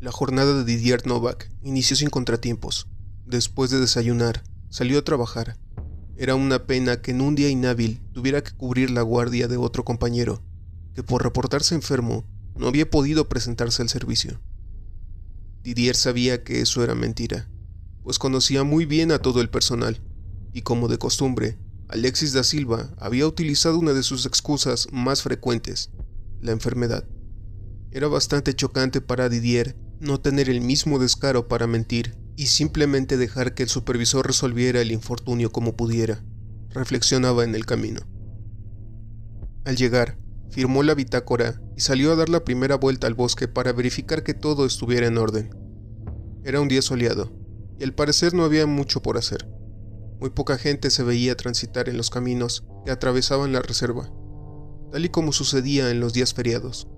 La jornada de Didier Novak inició sin contratiempos. Después de desayunar, salió a trabajar. Era una pena que en un día inhábil tuviera que cubrir la guardia de otro compañero, que por reportarse enfermo no había podido presentarse al servicio. Didier sabía que eso era mentira, pues conocía muy bien a todo el personal, y como de costumbre, Alexis da Silva había utilizado una de sus excusas más frecuentes, la enfermedad. Era bastante chocante para Didier no tener el mismo descaro para mentir y simplemente dejar que el supervisor resolviera el infortunio como pudiera, reflexionaba en el camino. Al llegar, firmó la bitácora y salió a dar la primera vuelta al bosque para verificar que todo estuviera en orden. Era un día soleado, y al parecer no había mucho por hacer. Muy poca gente se veía transitar en los caminos que atravesaban la reserva, tal y como sucedía en los días feriados.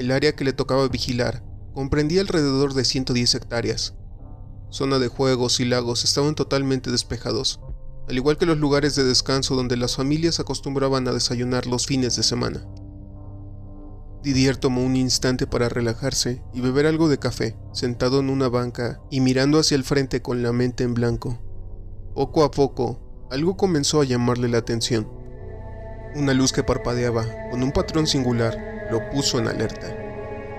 El área que le tocaba vigilar comprendía alrededor de 110 hectáreas. Zona de juegos y lagos estaban totalmente despejados, al igual que los lugares de descanso donde las familias acostumbraban a desayunar los fines de semana. Didier tomó un instante para relajarse y beber algo de café, sentado en una banca y mirando hacia el frente con la mente en blanco. Poco a poco, algo comenzó a llamarle la atención. Una luz que parpadeaba, con un patrón singular, lo puso en alerta.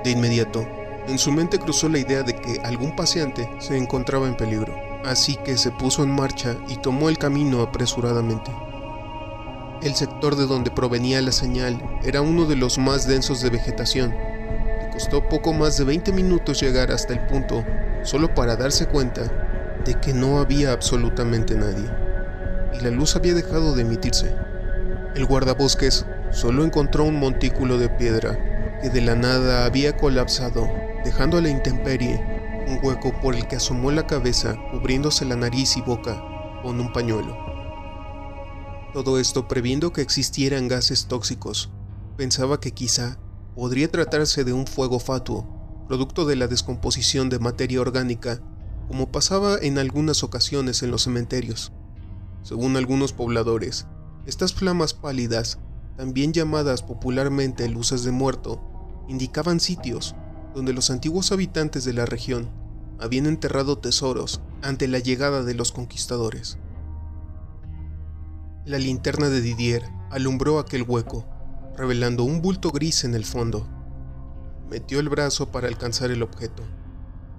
De inmediato, en su mente cruzó la idea de que algún paseante se encontraba en peligro, así que se puso en marcha y tomó el camino apresuradamente. El sector de donde provenía la señal era uno de los más densos de vegetación. Le costó poco más de 20 minutos llegar hasta el punto solo para darse cuenta de que no había absolutamente nadie, y la luz había dejado de emitirse. El guardabosques solo encontró un montículo de piedra que de la nada había colapsado dejando a la intemperie un hueco por el que asomó la cabeza cubriéndose la nariz y boca con un pañuelo. Todo esto previendo que existieran gases tóxicos. Pensaba que quizá podría tratarse de un fuego fatuo, producto de la descomposición de materia orgánica, como pasaba en algunas ocasiones en los cementerios. Según algunos pobladores, estas flamas pálidas, también llamadas popularmente luces de muerto, indicaban sitios donde los antiguos habitantes de la región habían enterrado tesoros ante la llegada de los conquistadores. La linterna de Didier alumbró aquel hueco, revelando un bulto gris en el fondo. Metió el brazo para alcanzar el objeto.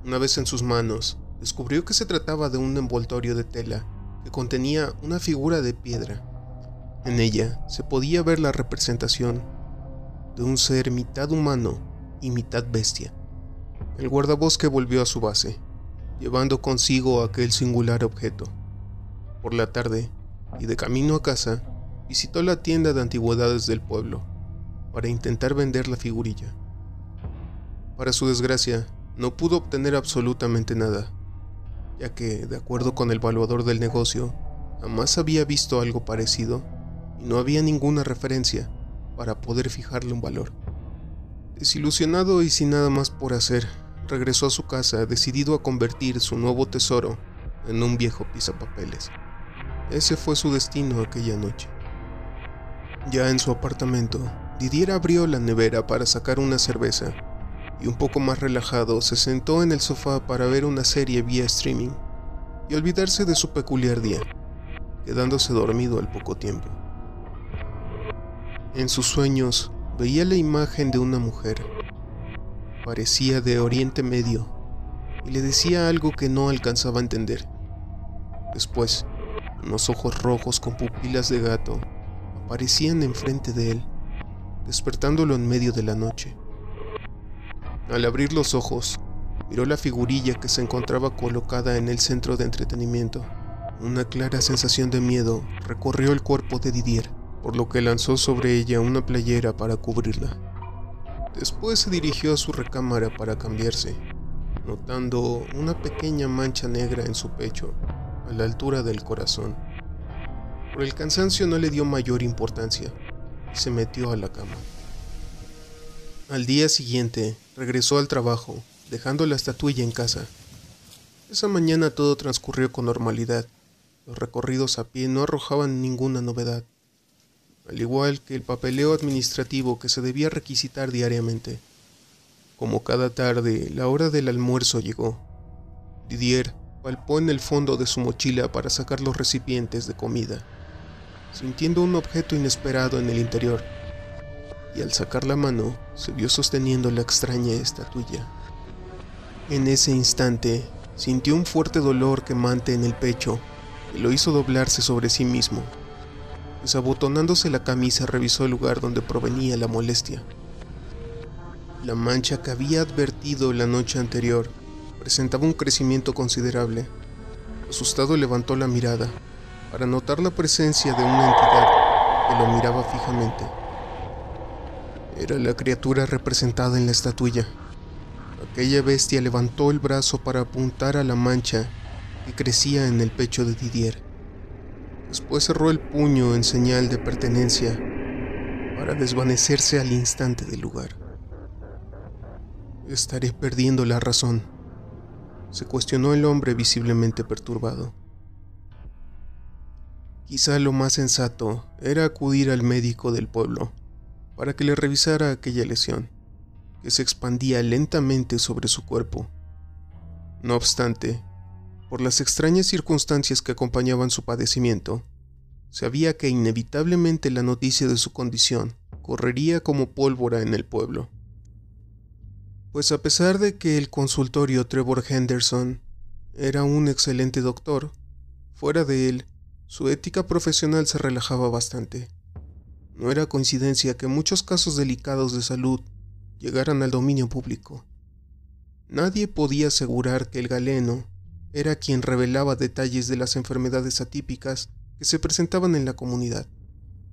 Una vez en sus manos, descubrió que se trataba de un envoltorio de tela que contenía una figura de piedra. En ella se podía ver la representación de un ser mitad humano y mitad bestia. El guardabosque volvió a su base, llevando consigo aquel singular objeto. Por la tarde, y de camino a casa, visitó la tienda de antigüedades del pueblo para intentar vender la figurilla. Para su desgracia, no pudo obtener absolutamente nada, ya que, de acuerdo con el valuador del negocio, jamás había visto algo parecido y no había ninguna referencia para poder fijarle un valor. Desilusionado y sin nada más por hacer, regresó a su casa decidido a convertir su nuevo tesoro en un viejo pisapapeles. Ese fue su destino aquella noche. Ya en su apartamento, Didier abrió la nevera para sacar una cerveza y un poco más relajado se sentó en el sofá para ver una serie vía streaming y olvidarse de su peculiar día, quedándose dormido al poco tiempo. En sus sueños, Veía la imagen de una mujer. Parecía de Oriente Medio y le decía algo que no alcanzaba a entender. Después, unos ojos rojos con pupilas de gato aparecían enfrente de él, despertándolo en medio de la noche. Al abrir los ojos, miró la figurilla que se encontraba colocada en el centro de entretenimiento. Una clara sensación de miedo recorrió el cuerpo de Didier por lo que lanzó sobre ella una playera para cubrirla. Después se dirigió a su recámara para cambiarse, notando una pequeña mancha negra en su pecho, a la altura del corazón. Por el cansancio no le dio mayor importancia y se metió a la cama. Al día siguiente, regresó al trabajo, dejando la estatuilla en casa. Esa mañana todo transcurrió con normalidad. Los recorridos a pie no arrojaban ninguna novedad al igual que el papeleo administrativo que se debía requisitar diariamente. Como cada tarde, la hora del almuerzo llegó. Didier palpó en el fondo de su mochila para sacar los recipientes de comida, sintiendo un objeto inesperado en el interior, y al sacar la mano se vio sosteniendo la extraña estatuilla. En ese instante, sintió un fuerte dolor quemante en el pecho y lo hizo doblarse sobre sí mismo. Desabotonándose la camisa revisó el lugar donde provenía la molestia. La mancha que había advertido la noche anterior presentaba un crecimiento considerable. Asustado levantó la mirada para notar la presencia de una entidad que lo miraba fijamente. Era la criatura representada en la estatuilla. Aquella bestia levantó el brazo para apuntar a la mancha que crecía en el pecho de Didier. Después cerró el puño en señal de pertenencia para desvanecerse al instante del lugar. Estaré perdiendo la razón, se cuestionó el hombre visiblemente perturbado. Quizá lo más sensato era acudir al médico del pueblo para que le revisara aquella lesión, que se expandía lentamente sobre su cuerpo. No obstante, por las extrañas circunstancias que acompañaban su padecimiento, sabía que inevitablemente la noticia de su condición correría como pólvora en el pueblo pues a pesar de que el consultorio Trevor Henderson era un excelente doctor, fuera de él, su ética profesional se relajaba bastante. No era coincidencia que muchos casos delicados de salud llegaran al dominio público. Nadie podía asegurar que el galeno era quien revelaba detalles de las enfermedades atípicas que se presentaban en la comunidad,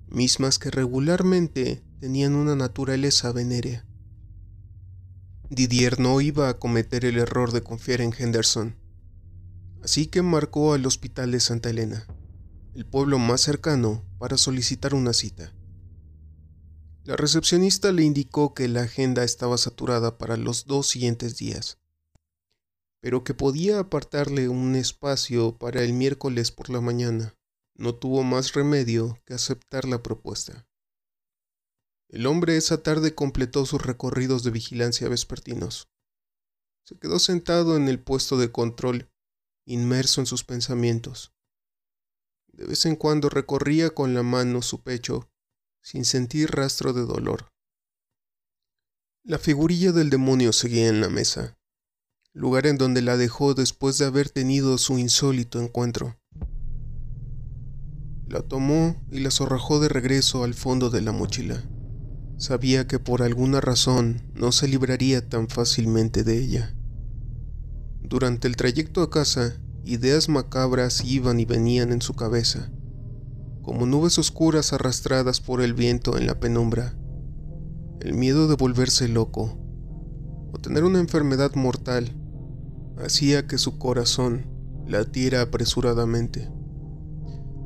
mismas que regularmente tenían una naturaleza venérea. Didier no iba a cometer el error de confiar en Henderson, así que marcó al hospital de Santa Elena, el pueblo más cercano, para solicitar una cita. La recepcionista le indicó que la agenda estaba saturada para los dos siguientes días, pero que podía apartarle un espacio para el miércoles por la mañana. No tuvo más remedio que aceptar la propuesta. El hombre esa tarde completó sus recorridos de vigilancia vespertinos. Se quedó sentado en el puesto de control, inmerso en sus pensamientos. De vez en cuando recorría con la mano su pecho, sin sentir rastro de dolor. La figurilla del demonio seguía en la mesa, lugar en donde la dejó después de haber tenido su insólito encuentro. La tomó y la zorrajó de regreso al fondo de la mochila. Sabía que por alguna razón no se libraría tan fácilmente de ella. Durante el trayecto a casa, ideas macabras iban y venían en su cabeza, como nubes oscuras arrastradas por el viento en la penumbra. El miedo de volverse loco o tener una enfermedad mortal hacía que su corazón latiera apresuradamente.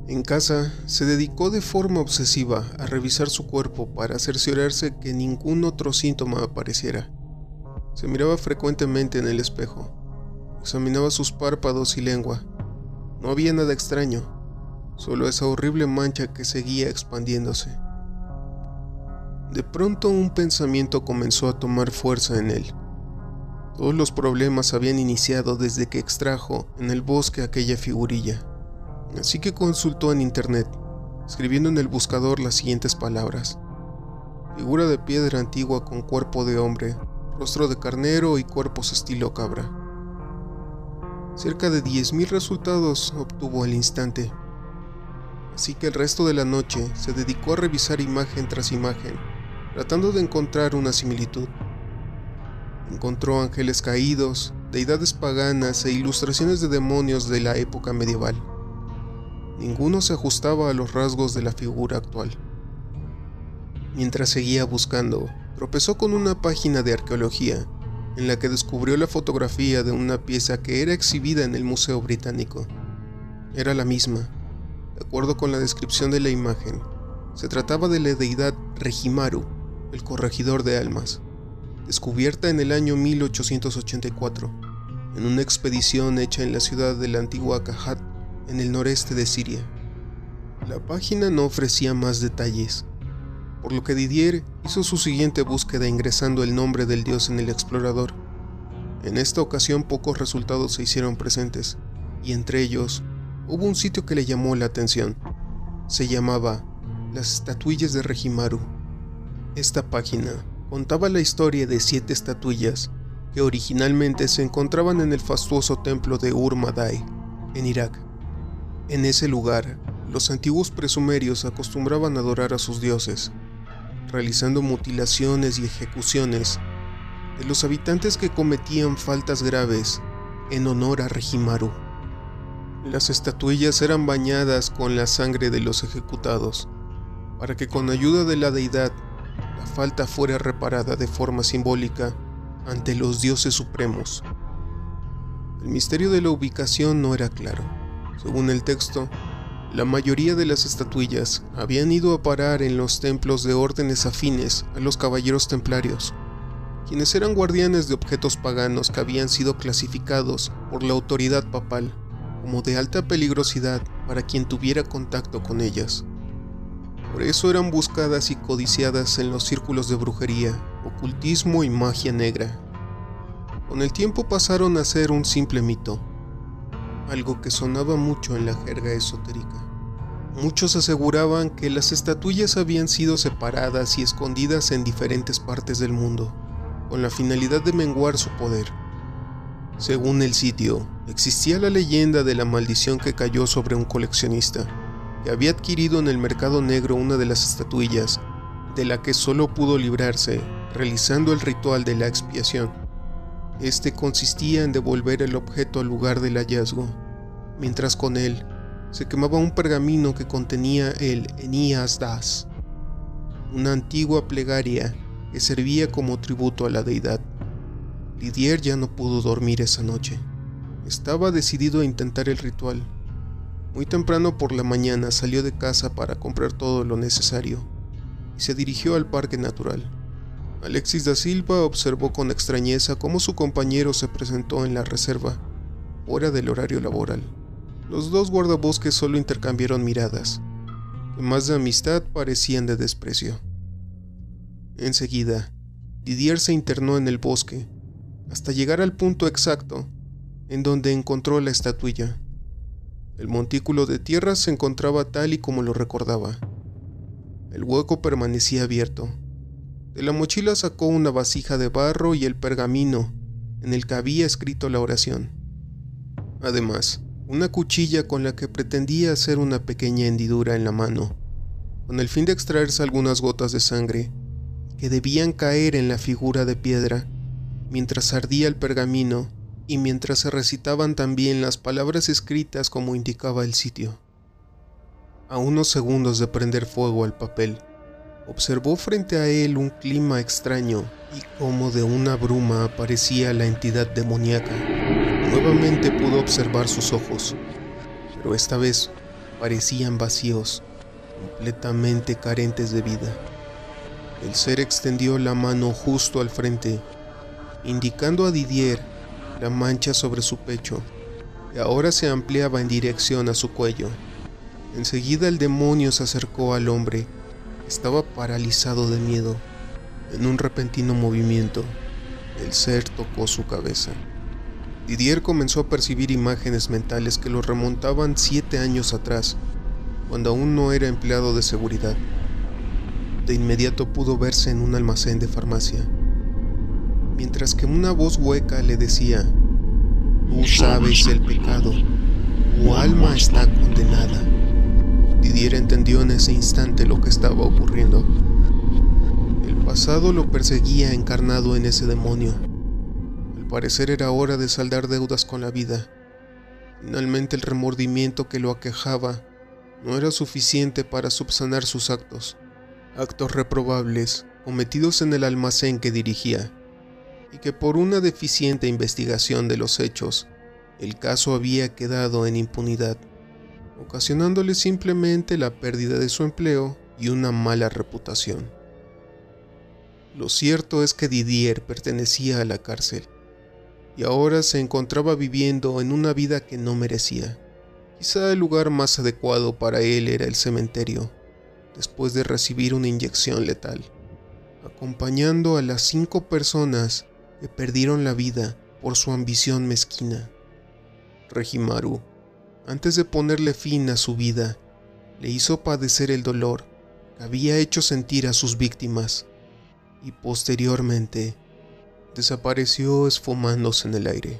En casa, se dedicó de forma obsesiva a revisar su cuerpo para cerciorarse que ningún otro síntoma apareciera. Se miraba frecuentemente en el espejo. Examinaba sus párpados y lengua. No había nada extraño, solo esa horrible mancha que seguía expandiéndose. De pronto un pensamiento comenzó a tomar fuerza en él. Todos los problemas habían iniciado desde que extrajo en el bosque aquella figurilla así que consultó en internet, escribiendo en el buscador las siguientes palabras. Figura de piedra antigua con cuerpo de hombre, rostro de carnero y cuerpos estilo cabra. Cerca de 10.000 resultados obtuvo al instante, así que el resto de la noche se dedicó a revisar imagen tras imagen, tratando de encontrar una similitud. Encontró ángeles caídos, deidades paganas e ilustraciones de demonios de la época medieval. Ninguno se ajustaba a los rasgos de la figura actual. Mientras seguía buscando, tropezó con una página de arqueología en la que descubrió la fotografía de una pieza que era exhibida en el Museo Británico. Era la misma, de acuerdo con la descripción de la imagen. Se trataba de la deidad Regimaru, el corregidor de almas, descubierta en el año 1884, en una expedición hecha en la ciudad de la antigua Kahat en el noreste de Siria. La página no ofrecía más detalles, por lo que Didier hizo su siguiente búsqueda ingresando el nombre del dios en el explorador. En esta ocasión pocos resultados se hicieron presentes, y entre ellos hubo un sitio que le llamó la atención. Se llamaba Las Estatuillas de Regimaru. Esta página contaba la historia de siete estatuillas que originalmente se encontraban en el fastuoso templo de Ur-Madai, en Irak. En ese lugar, los antiguos presumerios acostumbraban a adorar a sus dioses, realizando mutilaciones y ejecuciones de los habitantes que cometían faltas graves en honor a Regimaru. Las estatuillas eran bañadas con la sangre de los ejecutados, para que con ayuda de la deidad la falta fuera reparada de forma simbólica ante los dioses supremos. El misterio de la ubicación no era claro. Según el texto, la mayoría de las estatuillas habían ido a parar en los templos de órdenes afines a los caballeros templarios, quienes eran guardianes de objetos paganos que habían sido clasificados por la autoridad papal como de alta peligrosidad para quien tuviera contacto con ellas. Por eso eran buscadas y codiciadas en los círculos de brujería, ocultismo y magia negra. Con el tiempo pasaron a ser un simple mito, algo que sonaba mucho en la jerga esotérica. Muchos aseguraban que las estatuillas habían sido separadas y escondidas en diferentes partes del mundo, con la finalidad de menguar su poder. Según el sitio, existía la leyenda de la maldición que cayó sobre un coleccionista, había adquirido en el mercado negro una de las estatuillas, de la que solo pudo librarse realizando el ritual de la expiación. Este consistía en devolver el objeto al lugar del hallazgo, mientras con él se quemaba un pergamino que contenía el Enías Das, una antigua plegaria que servía como tributo a la deidad. Lidier ya no pudo dormir esa noche. Estaba decidido a intentar el ritual, muy temprano por la mañana salió de casa para comprar todo lo necesario y se dirigió al parque natural. Alexis da Silva observó con extrañeza cómo su compañero se presentó en la reserva, fuera del horario laboral. Los dos guardabosques solo intercambiaron miradas, que más de amistad parecían de desprecio. Enseguida, Didier se internó en el bosque, hasta llegar al punto exacto en donde encontró la estatuilla. El montículo de tierra se encontraba tal y como lo recordaba. El hueco permanecía abierto. De la mochila sacó una vasija de barro y el pergamino en el que había escrito la oración. Además, una cuchilla con la que pretendía hacer una pequeña hendidura en la mano, con el fin de extraerse algunas gotas de sangre que debían caer en la figura de piedra mientras ardía el pergamino y mientras se recitaban también las palabras escritas como indicaba el sitio. A unos segundos de prender fuego al papel, observó frente a él un clima extraño y como de una bruma aparecía la entidad demoníaca. Nuevamente pudo observar sus ojos, pero esta vez parecían vacíos, completamente carentes de vida. El ser extendió la mano justo al frente, indicando a Didier la mancha sobre su pecho, y ahora se ampliaba en dirección a su cuello. Enseguida el demonio se acercó al hombre. Estaba paralizado de miedo. En un repentino movimiento, el ser tocó su cabeza. Didier comenzó a percibir imágenes mentales que lo remontaban siete años atrás, cuando aún no era empleado de seguridad. De inmediato pudo verse en un almacén de farmacia mientras que una voz hueca le decía, Tú sabes el pecado, tu alma está condenada. Didier entendió en ese instante lo que estaba ocurriendo. El pasado lo perseguía encarnado en ese demonio. Al parecer era hora de saldar deudas con la vida. Finalmente el remordimiento que lo aquejaba no era suficiente para subsanar sus actos, actos reprobables cometidos en el almacén que dirigía y que por una deficiente investigación de los hechos, el caso había quedado en impunidad, ocasionándole simplemente la pérdida de su empleo y una mala reputación. Lo cierto es que Didier pertenecía a la cárcel y ahora se encontraba viviendo en una vida que no merecía. Quizá el lugar más adecuado para él era el cementerio, después de recibir una inyección letal, acompañando a las cinco personas perdieron la vida por su ambición mezquina. Regimaru, antes de ponerle fin a su vida, le hizo padecer el dolor que había hecho sentir a sus víctimas y posteriormente desapareció esfumándose en el aire.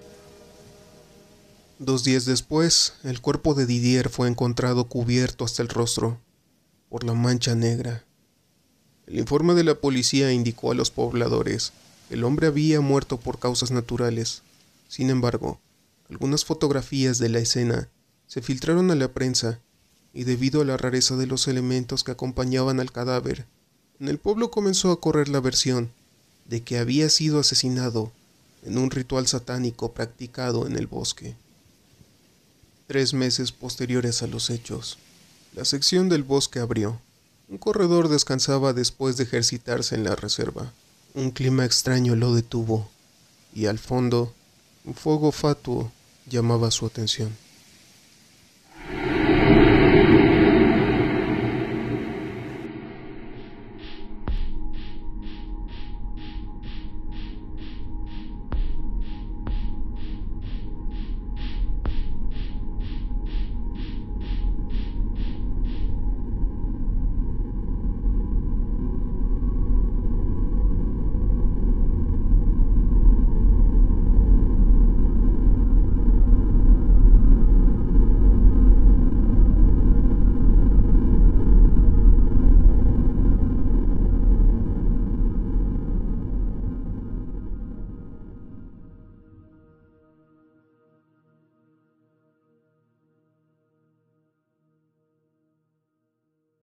Dos días después, el cuerpo de Didier fue encontrado cubierto hasta el rostro por la mancha negra. El informe de la policía indicó a los pobladores el hombre había muerto por causas naturales. Sin embargo, algunas fotografías de la escena se filtraron a la prensa y debido a la rareza de los elementos que acompañaban al cadáver, en el pueblo comenzó a correr la versión de que había sido asesinado en un ritual satánico practicado en el bosque. Tres meses posteriores a los hechos, la sección del bosque abrió. Un corredor descansaba después de ejercitarse en la reserva. Un clima extraño lo detuvo, y al fondo, un fuego fatuo llamaba su atención.